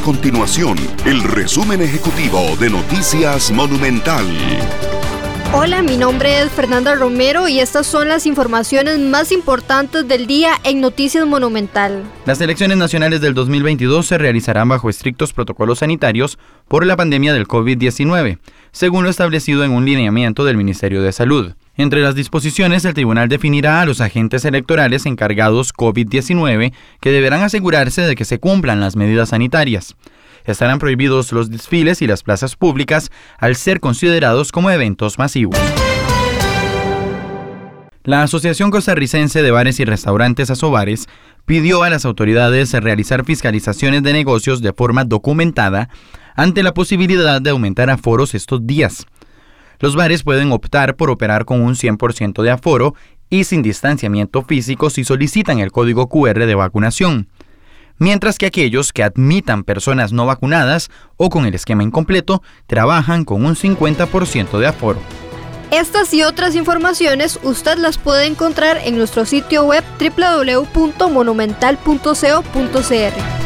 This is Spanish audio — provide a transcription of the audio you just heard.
continuación el resumen ejecutivo de Noticias Monumental. Hola, mi nombre es Fernanda Romero y estas son las informaciones más importantes del día en Noticias Monumental. Las elecciones nacionales del 2022 se realizarán bajo estrictos protocolos sanitarios por la pandemia del COVID-19, según lo establecido en un lineamiento del Ministerio de Salud. Entre las disposiciones, el tribunal definirá a los agentes electorales encargados COVID-19 que deberán asegurarse de que se cumplan las medidas sanitarias. Estarán prohibidos los desfiles y las plazas públicas al ser considerados como eventos masivos. La Asociación Costarricense de Bares y Restaurantes Asobares pidió a las autoridades realizar fiscalizaciones de negocios de forma documentada ante la posibilidad de aumentar aforos estos días. Los bares pueden optar por operar con un 100% de aforo y sin distanciamiento físico si solicitan el código QR de vacunación, mientras que aquellos que admitan personas no vacunadas o con el esquema incompleto trabajan con un 50% de aforo. Estas y otras informaciones usted las puede encontrar en nuestro sitio web www.monumental.co.cr.